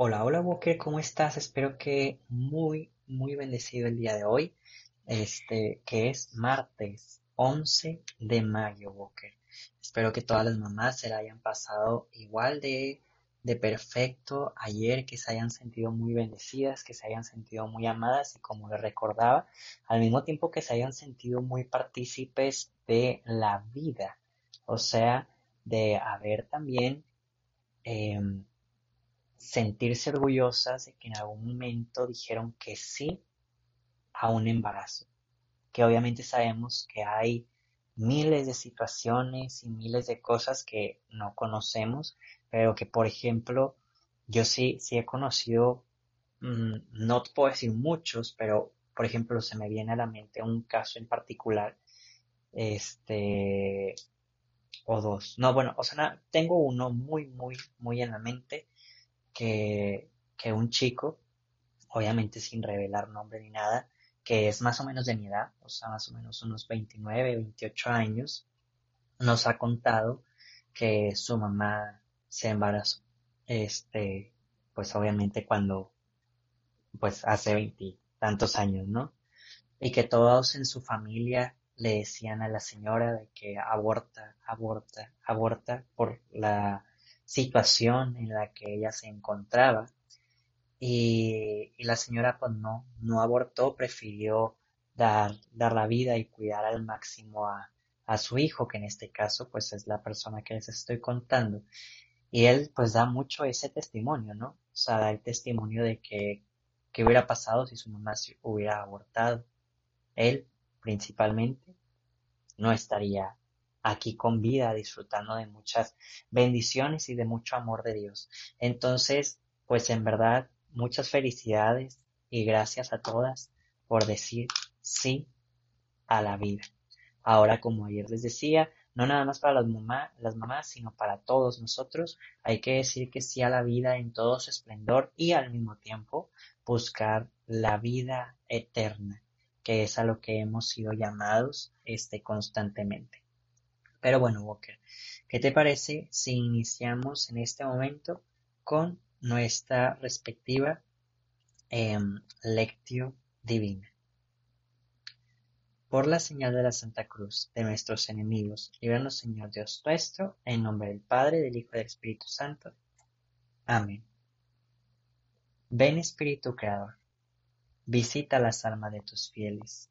Hola, hola Walker, ¿cómo estás? Espero que muy, muy bendecido el día de hoy, este, que es martes 11 de mayo, Walker. Espero que todas las mamás se la hayan pasado igual de, de perfecto ayer, que se hayan sentido muy bendecidas, que se hayan sentido muy amadas y como les recordaba, al mismo tiempo que se hayan sentido muy partícipes de la vida, o sea, de haber también em, sentirse orgullosas de que en algún momento dijeron que sí a un embarazo. Que obviamente sabemos que hay miles de situaciones y miles de cosas que no conocemos, pero que por ejemplo yo sí, sí he conocido, mm, no puedo decir muchos, pero por ejemplo se me viene a la mente un caso en particular, este, o dos. No, bueno, o sea, tengo uno muy, muy, muy en la mente que, que un chico, obviamente sin revelar nombre ni nada, que es más o menos de mi edad, o sea, más o menos unos 29, 28 años, nos ha contado que su mamá se embarazó. Este, pues obviamente cuando, pues hace veintitantos años, ¿no? Y que todos en su familia le decían a la señora de que aborta, aborta, aborta por la situación en la que ella se encontraba. Y, y la señora pues no, no abortó, prefirió dar, dar la vida y cuidar al máximo a, a su hijo, que en este caso pues es la persona que les estoy contando. Y él pues da mucho ese testimonio, ¿no? O sea, da el testimonio de que, qué hubiera pasado si su mamá hubiera abortado. Él, principalmente, no estaría aquí con vida, disfrutando de muchas bendiciones y de mucho amor de Dios. Entonces, pues en verdad, muchas felicidades y gracias a todas por decir sí a la vida. Ahora, como ayer les decía, no nada más para las, mamá, las mamás, sino para todos nosotros, hay que decir que sí a la vida en todo su esplendor y al mismo tiempo buscar la vida eterna, que es a lo que hemos sido llamados este, constantemente. Pero bueno, Walker, ¿qué te parece si iniciamos en este momento con nuestra respectiva em, lectio divina? Por la señal de la Santa Cruz de nuestros enemigos, líbranos Señor Dios nuestro, en nombre del Padre, del Hijo y del Espíritu Santo. Amén. Ven Espíritu Creador, visita las almas de tus fieles,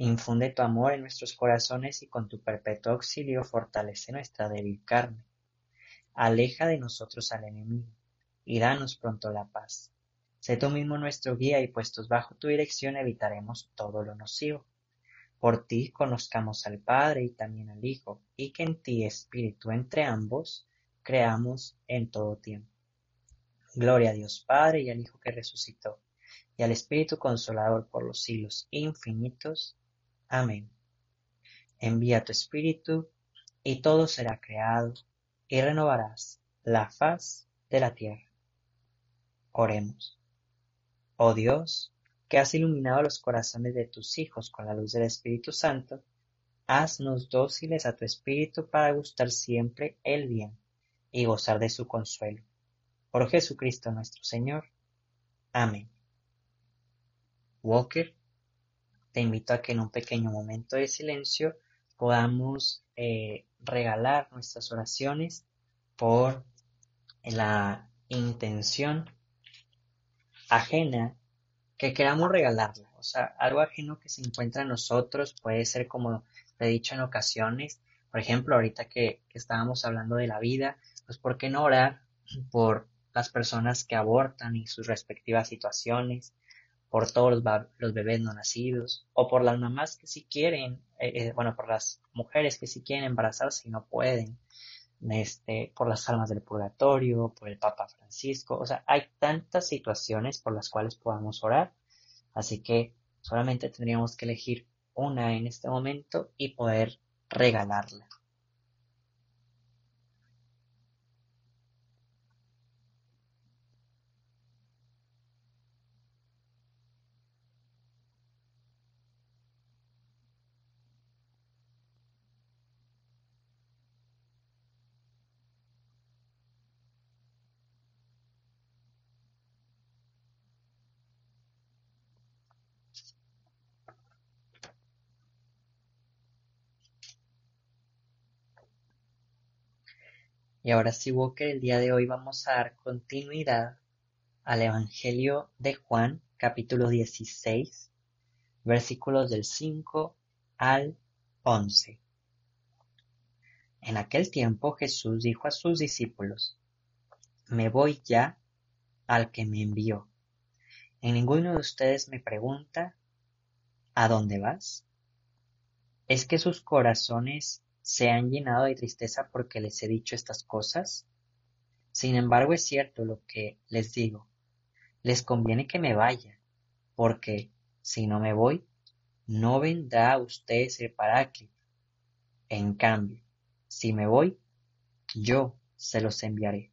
Infunde tu amor en nuestros corazones y con tu perpetuo auxilio fortalece nuestra débil carne. Aleja de nosotros al enemigo y danos pronto la paz. Sé tú mismo nuestro guía y puestos bajo tu dirección evitaremos todo lo nocivo. Por ti conozcamos al Padre y también al Hijo, y que en ti, Espíritu, entre ambos, creamos en todo tiempo. Gloria a Dios Padre y al Hijo que resucitó, y al Espíritu Consolador por los siglos infinitos. Amén. Envía tu Espíritu, y todo será creado, y renovarás la faz de la tierra. Oremos. Oh Dios, que has iluminado los corazones de tus hijos con la luz del Espíritu Santo, haznos dóciles a tu Espíritu para gustar siempre el bien y gozar de su consuelo. Por Jesucristo nuestro Señor. Amén. Walker, te invito a que en un pequeño momento de silencio podamos eh, regalar nuestras oraciones por la intención ajena que queramos regalarla. O sea, algo ajeno que se encuentra en nosotros puede ser como te he dicho en ocasiones, por ejemplo, ahorita que, que estábamos hablando de la vida, pues ¿por qué no orar por las personas que abortan y sus respectivas situaciones, por todos los, bebés no nacidos, o por las mamás que sí quieren, eh, eh, bueno, por las mujeres que sí quieren embarazarse y no pueden, este, por las almas del purgatorio, por el Papa Francisco, o sea, hay tantas situaciones por las cuales podamos orar, así que solamente tendríamos que elegir una en este momento y poder regalarla. Y ahora sí, Walker, el día de hoy vamos a dar continuidad al Evangelio de Juan, capítulo 16, versículos del 5 al 11. En aquel tiempo Jesús dijo a sus discípulos, Me voy ya al que me envió. En ninguno de ustedes me pregunta, ¿a dónde vas? ¿Es que sus corazones se han llenado de tristeza porque les he dicho estas cosas? Sin embargo, es cierto lo que les digo. Les conviene que me vaya, porque si no me voy, no vendrá a ustedes el Paráclito. En cambio, si me voy, yo se los enviaré.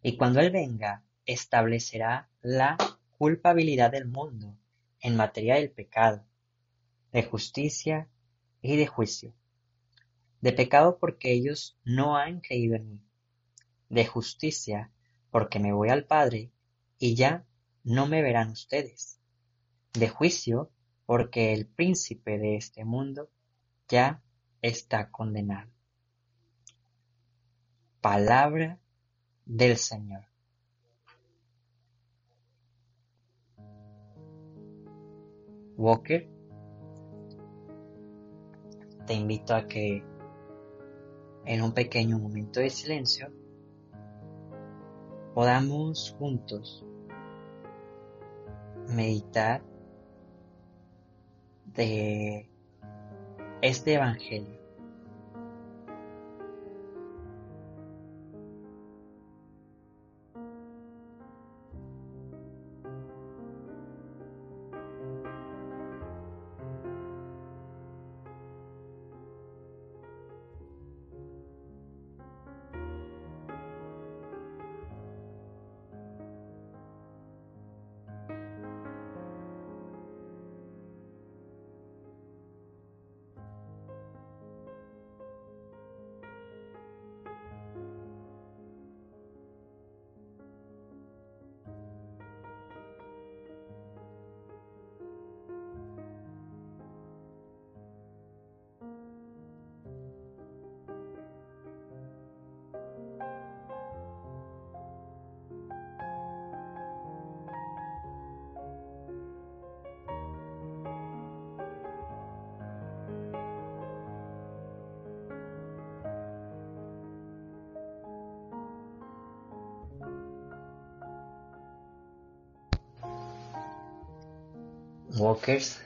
Y cuando Él venga, establecerá la culpabilidad del mundo en materia del pecado, de justicia y de juicio de pecado porque ellos no han creído en mí, de justicia porque me voy al Padre y ya no me verán ustedes, de juicio porque el príncipe de este mundo ya está condenado. Palabra del Señor. Walker, te invito a que en un pequeño momento de silencio, podamos juntos meditar de este Evangelio. Walkers.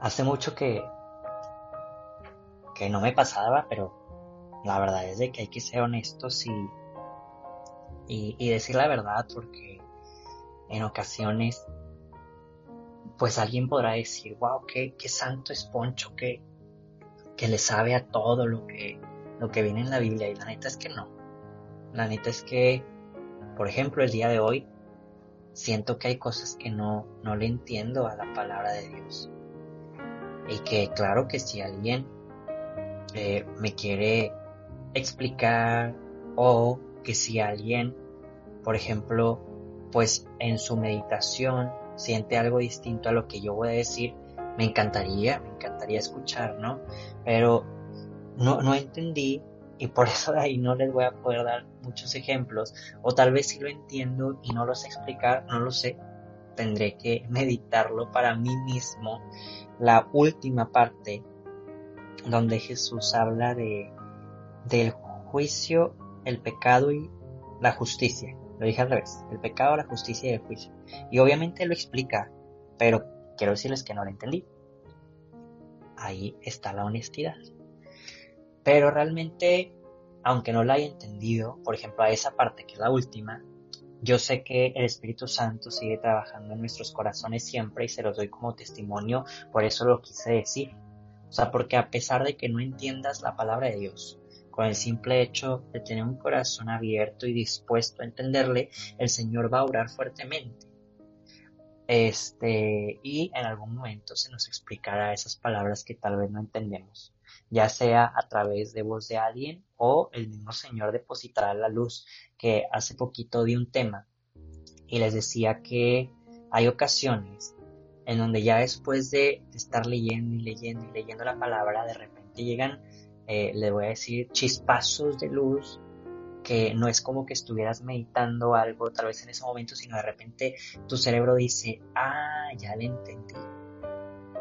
Hace mucho que, que no me pasaba, pero la verdad es de que hay que ser honestos y, y, decir la verdad porque en ocasiones pues alguien podrá decir, wow, qué, qué santo es Poncho, que, que le sabe a todo lo que, lo que viene en la Biblia. Y la neta es que no. La neta es que, por ejemplo, el día de hoy siento que hay cosas que no, no le entiendo a la palabra de Dios. Y que claro que si alguien eh, me quiere explicar o que si alguien, por ejemplo, pues en su meditación siente algo distinto a lo que yo voy a decir, me encantaría, me encantaría escuchar, ¿no? Pero no, no entendí y por eso de ahí no les voy a poder dar muchos ejemplos, o tal vez si lo entiendo y no lo sé explicar, no lo sé, tendré que meditarlo para mí mismo. La última parte donde Jesús habla de del juicio, el pecado y la justicia. Lo dije al revés, el pecado, la justicia y el juicio. Y obviamente lo explica, pero quiero decirles que no lo entendí. Ahí está la honestidad. Pero realmente, aunque no la haya entendido, por ejemplo, a esa parte que es la última, yo sé que el Espíritu Santo sigue trabajando en nuestros corazones siempre y se los doy como testimonio, por eso lo quise decir. O sea, porque a pesar de que no entiendas la palabra de Dios, con el simple hecho de tener un corazón abierto y dispuesto a entenderle, el Señor va a orar fuertemente. Este, y en algún momento se nos explicará esas palabras que tal vez no entendemos, ya sea a través de voz de alguien o el mismo Señor depositará la luz, que hace poquito di un tema y les decía que hay ocasiones en donde ya después de estar leyendo y leyendo y leyendo la palabra, de repente llegan, eh, le voy a decir, chispazos de luz que no es como que estuvieras meditando algo tal vez en ese momento, sino de repente tu cerebro dice, ah, ya le entendí.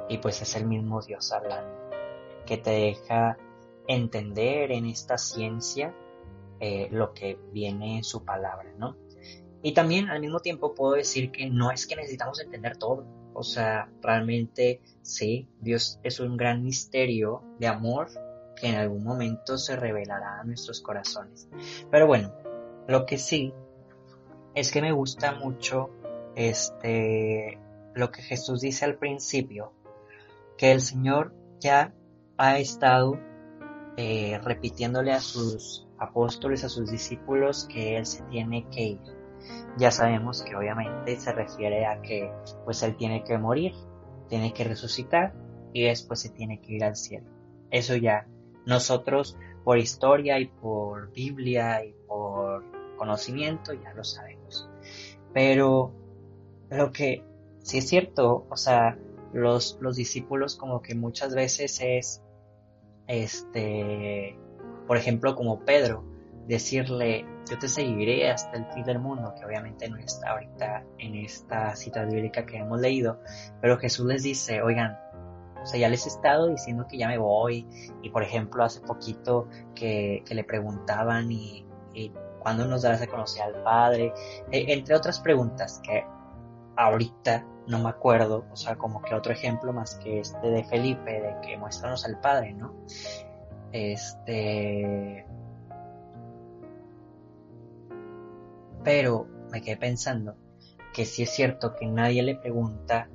Y pues es el mismo Dios hablando, que te deja entender en esta ciencia eh, lo que viene en su palabra, ¿no? Y también al mismo tiempo puedo decir que no es que necesitamos entender todo. O sea, realmente sí, Dios es un gran misterio de amor que en algún momento se revelará a nuestros corazones. Pero bueno, lo que sí es que me gusta mucho este lo que Jesús dice al principio, que el Señor ya ha estado eh, repitiéndole a sus apóstoles, a sus discípulos, que Él se tiene que ir. Ya sabemos que obviamente se refiere a que pues Él tiene que morir, tiene que resucitar y después se tiene que ir al cielo. Eso ya nosotros por historia y por Biblia y por conocimiento ya lo sabemos. Pero lo que sí es cierto, o sea, los, los discípulos como que muchas veces es, este, por ejemplo, como Pedro, decirle, yo te seguiré hasta el fin del mundo, que obviamente no está ahorita en esta cita bíblica que hemos leído, pero Jesús les dice, oigan, o sea, ya les he estado diciendo que ya me voy. Y por ejemplo, hace poquito que, le preguntaban y, cuándo nos darás a conocer al Padre. E, entre otras preguntas que ahorita no me acuerdo. O sea, como que otro ejemplo más que este de Felipe, de que muéstranos al Padre, ¿no? Este. Pero me quedé pensando que sí es cierto que nadie le pregunta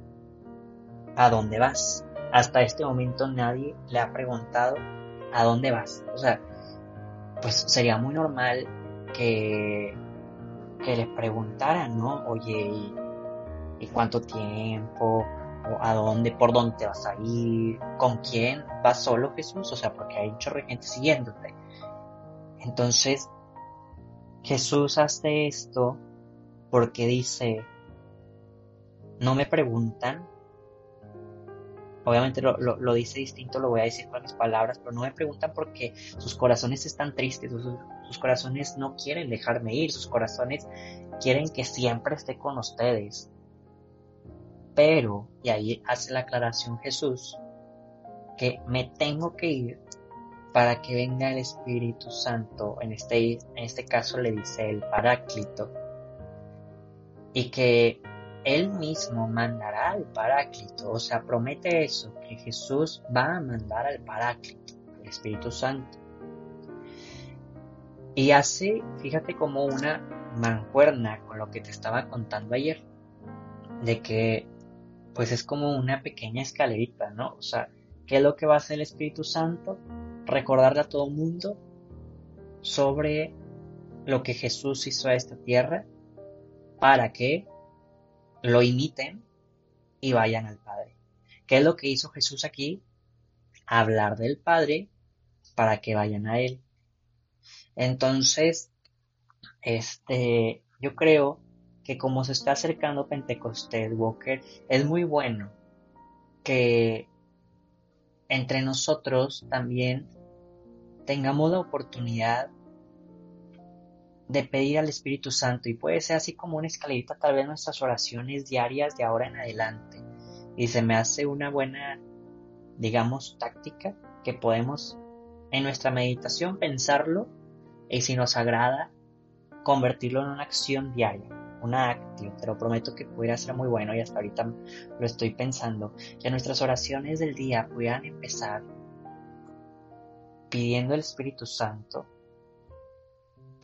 a dónde vas hasta este momento nadie le ha preguntado a dónde vas. O sea, pues sería muy normal que, que le preguntaran, ¿no? Oye, ¿y, cuánto tiempo? ¿O a dónde? ¿Por dónde vas a ir? ¿Con quién? ¿Vas solo Jesús? O sea, porque hay mucha gente siguiéndote. Entonces, Jesús hace esto porque dice, no me preguntan Obviamente lo, dice distinto, lo voy a decir con mis palabras, pero no me preguntan porque sus corazones están tristes, sus corazones no quieren dejarme ir, sus corazones quieren que siempre esté con ustedes. Pero, y ahí hace la aclaración Jesús, que me tengo que ir para que venga el Espíritu Santo, en este, en este caso le dice el Paráclito, y que él mismo mandará al Paráclito, o sea, promete eso, que Jesús va a mandar al Paráclito, el Espíritu Santo. Y hace, fíjate como una mancuerna con lo que te estaba contando ayer, de que pues es como una pequeña escalerita, ¿no? O sea, ¿qué es lo que va a hacer el Espíritu Santo? Recordarle a todo mundo sobre lo que Jesús hizo a esta tierra para que lo imiten y vayan al Padre. ¿Qué es lo que hizo Jesús aquí? Hablar del Padre para que vayan a Él. Entonces, este, yo creo que como se está acercando Pentecostés, Walker, es muy bueno que entre nosotros también tengamos la oportunidad de pedir al Espíritu Santo. Y puede ser así como una escalerita tal vez nuestras oraciones diarias de ahora en adelante. Y se me hace una buena digamos táctica que podemos en nuestra meditación pensarlo y si nos agrada convertirlo en una acción diaria una acción, te lo prometo que pudiera ser muy bueno y hasta ahorita lo estoy pensando que nuestras oraciones del día pudieran empezar pidiendo al Espíritu Santo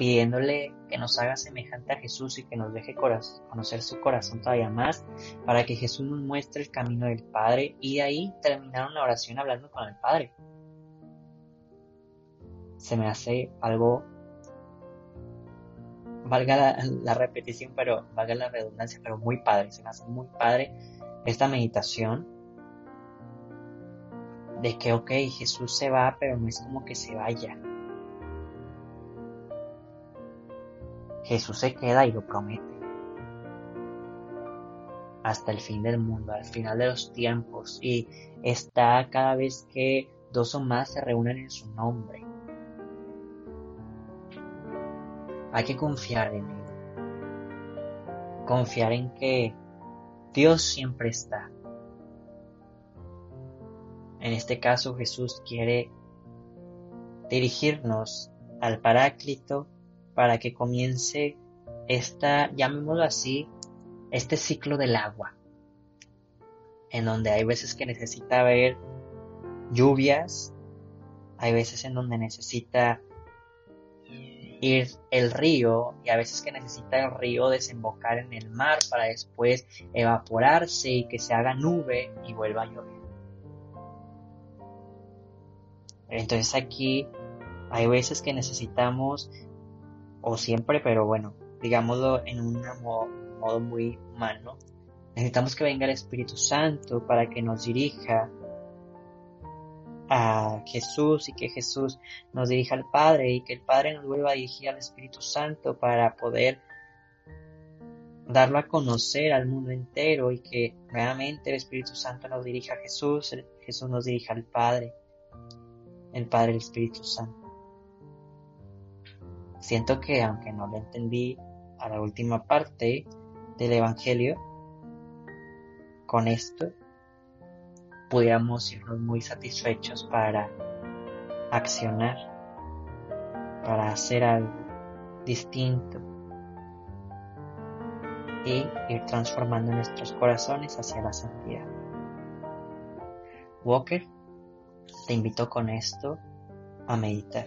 pidiéndole que nos haga semejante a Jesús y que nos deje conocer su corazón todavía más, para que Jesús nos muestre el camino del Padre y de ahí terminar una oración hablando con el Padre. Se me hace algo, valga la, repetición, pero valga la redundancia, pero muy padre, se me hace muy padre esta meditación de que, ok, Jesús se va, pero no es como que se vaya Jesús se queda y lo promete. Hasta el fin del mundo, al final de los tiempos. Y está cada vez que dos o más se reúnen en su nombre. Hay que confiar en Él. Confiar en que Dios siempre está. En este caso Jesús quiere dirigirnos al Paráclito para que comience esta, llamémoslo así, este ciclo del agua, en donde hay veces que necesita haber lluvias, hay veces en donde necesita ir el río y a veces que necesita el río desembocar en el mar para después evaporarse y que se haga nube y vuelva a llover. Entonces aquí hay veces que necesitamos o siempre, pero bueno, digámoslo en un modo, muy humano. Necesitamos que venga el Espíritu Santo para que nos dirija a Jesús y que Jesús nos dirija al Padre y que el Padre nos vuelva a dirigir al Espíritu Santo para poder darlo a conocer al mundo entero y que nuevamente el Espíritu Santo nos dirija a Jesús, Jesús nos dirija al Padre, el Padre el Espíritu Santo. Siento que aunque no lo entendí a la última parte del Evangelio, con esto pudiéramos irnos muy satisfechos para accionar, para hacer algo distinto y ir transformando nuestros corazones hacia la santidad. Walker, te invito con esto a meditar.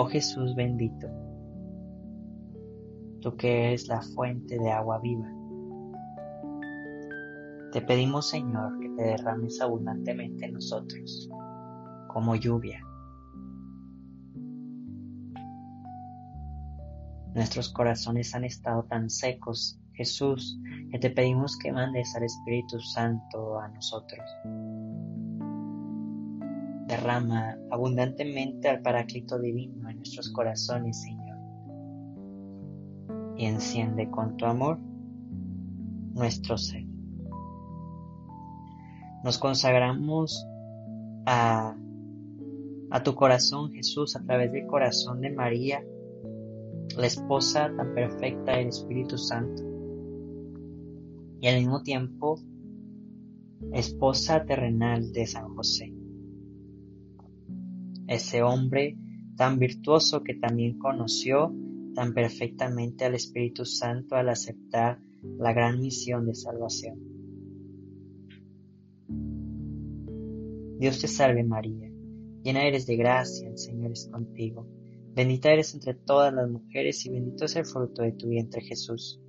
Oh Jesús bendito, tú que eres la fuente de agua viva. Te pedimos, Señor, que te derrames abundantemente en nosotros, como lluvia. Nuestros corazones han estado tan secos, Jesús, que te pedimos que mandes al Espíritu Santo a nosotros. Derrama abundantemente al Paráclito Divino en nuestros corazones, Señor, y enciende con tu amor nuestro ser. Nos consagramos a, a tu corazón, Jesús, a través del corazón de María, la esposa tan perfecta del Espíritu Santo, y al mismo tiempo esposa terrenal de San José, ese hombre tan virtuoso que también conoció tan perfectamente al Espíritu Santo al aceptar la gran misión de salvación. Dios te salve María, llena eres de gracia, el Señor es contigo. Bendita eres entre todas las mujeres y bendito es el fruto de tu vientre Jesús.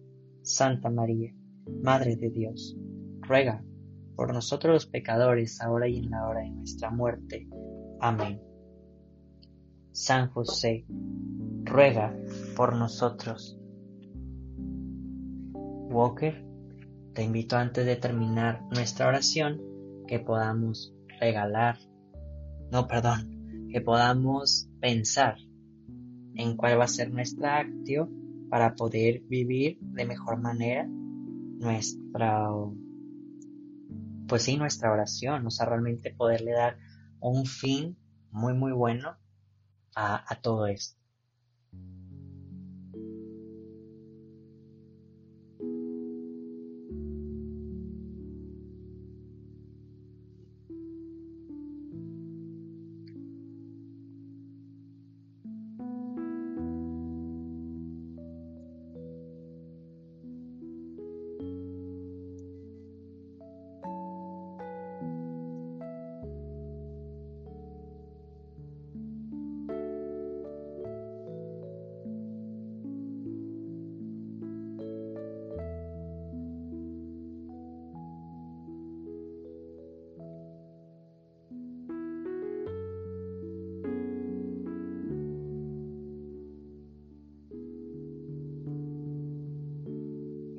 Santa María, Madre de Dios, ruega por nosotros los pecadores, ahora y en la hora de nuestra muerte. Amén. San José, ruega por nosotros. Walker, te invito antes de terminar nuestra oración que podamos regalar, no, perdón, que podamos pensar en cuál va a ser nuestra acción para poder vivir de mejor manera nuestra, pues sí, nuestra oración, o sea, realmente poderle dar un fin muy, muy bueno a, a todo esto.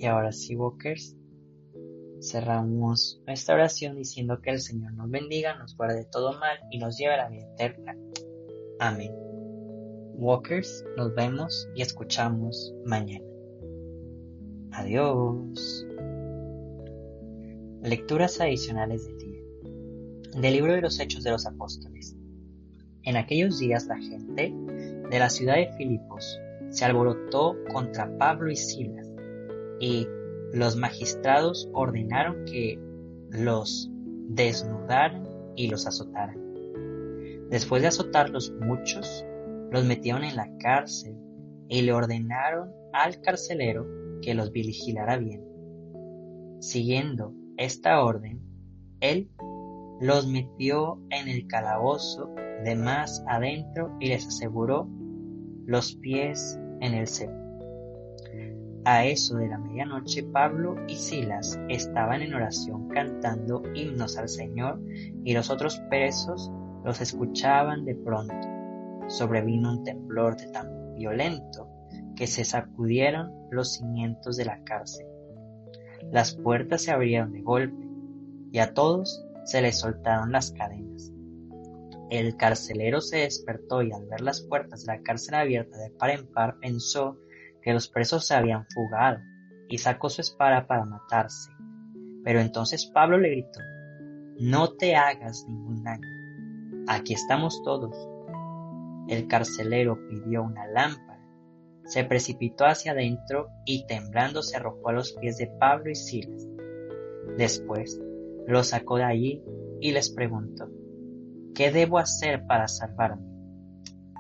Y ahora sí, Walkers, cerramos nuestra oración diciendo que el Señor nos bendiga, nos guarde todo mal y nos lleve a la vida eterna. Amén. Walkers, nos vemos y escuchamos mañana. Adiós. Lecturas adicionales del día. Del libro de los Hechos de los Apóstoles. En aquellos días la gente de la ciudad de Filipos se alborotó contra Pablo y Silas y los magistrados ordenaron que los desnudaran y los azotaran. Después de azotarlos muchos, los metieron en la cárcel y le ordenaron al carcelero que los vigilara bien. Siguiendo esta orden, él los metió en el calabozo de más adentro y les aseguró los pies en el cepo. A eso de la medianoche Pablo y Silas estaban en oración cantando himnos al Señor y los otros presos los escuchaban de pronto. Sobrevino un temblor de tan violento que se sacudieron los cimientos de la cárcel. Las puertas se abrieron de golpe y a todos se les soltaron las cadenas. El carcelero se despertó y al ver las puertas de la cárcel abiertas de par en par pensó que los presos se habían fugado, y sacó su espada para matarse. Pero entonces Pablo le gritó, No te hagas ningún daño, aquí estamos todos. El carcelero pidió una lámpara, se precipitó hacia adentro y temblando se arrojó a los pies de Pablo y Silas. Después los sacó de allí y les preguntó, ¿qué debo hacer para salvarme?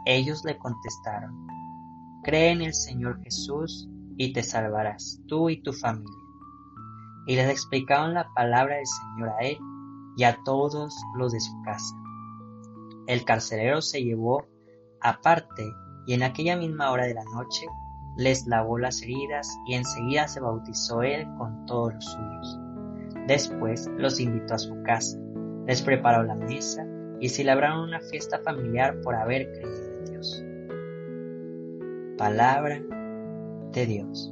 Ellos le contestaron, Cree en el Señor Jesús y te salvarás, tú y tu familia. Y les explicaron la palabra del Señor a él y a todos los de su casa. El carcelero se llevó aparte y en aquella misma hora de la noche les lavó las heridas y enseguida se bautizó él con todos los suyos. Después los invitó a su casa, les preparó la mesa y celebraron una fiesta familiar por haber creído en Dios. Palabra de Dios.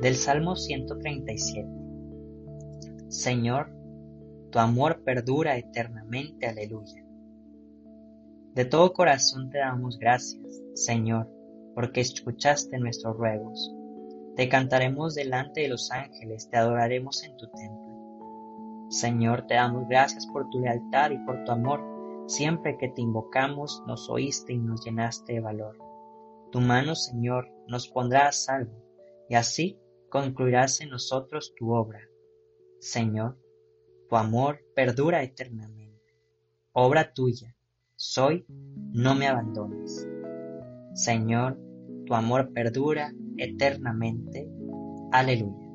Del Salmo 137. Señor, tu amor perdura eternamente, aleluya. De todo corazón te damos gracias, Señor, porque escuchaste nuestros ruegos. Te cantaremos delante de los ángeles, te adoraremos en tu templo. Señor, te damos gracias por tu lealtad y por tu amor. Siempre que te invocamos, nos oíste y nos llenaste de valor. Tu mano, Señor, nos pondrá a salvo, y así concluirás en nosotros tu obra. Señor, tu amor perdura eternamente. Obra tuya, soy, no me abandones. Señor, tu amor perdura eternamente. Aleluya.